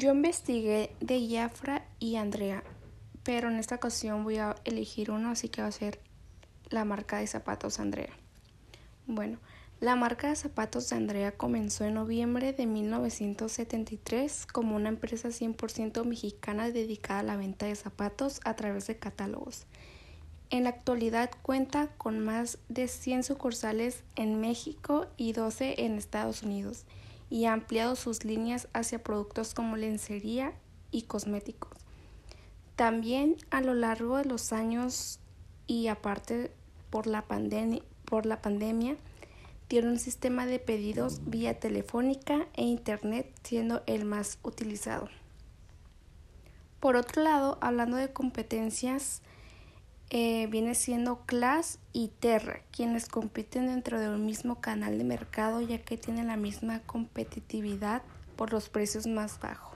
Yo investigué de Jafra y Andrea, pero en esta ocasión voy a elegir uno, así que va a ser la marca de zapatos Andrea. Bueno, la marca de zapatos de Andrea comenzó en noviembre de 1973 como una empresa 100% mexicana dedicada a la venta de zapatos a través de catálogos. En la actualidad cuenta con más de 100 sucursales en México y 12 en Estados Unidos y ha ampliado sus líneas hacia productos como lencería y cosméticos. También a lo largo de los años y aparte por la, por la pandemia, tiene un sistema de pedidos vía telefónica e internet siendo el más utilizado. Por otro lado, hablando de competencias, eh, viene siendo Class y Terra, quienes compiten dentro de un mismo canal de mercado ya que tienen la misma competitividad por los precios más bajos.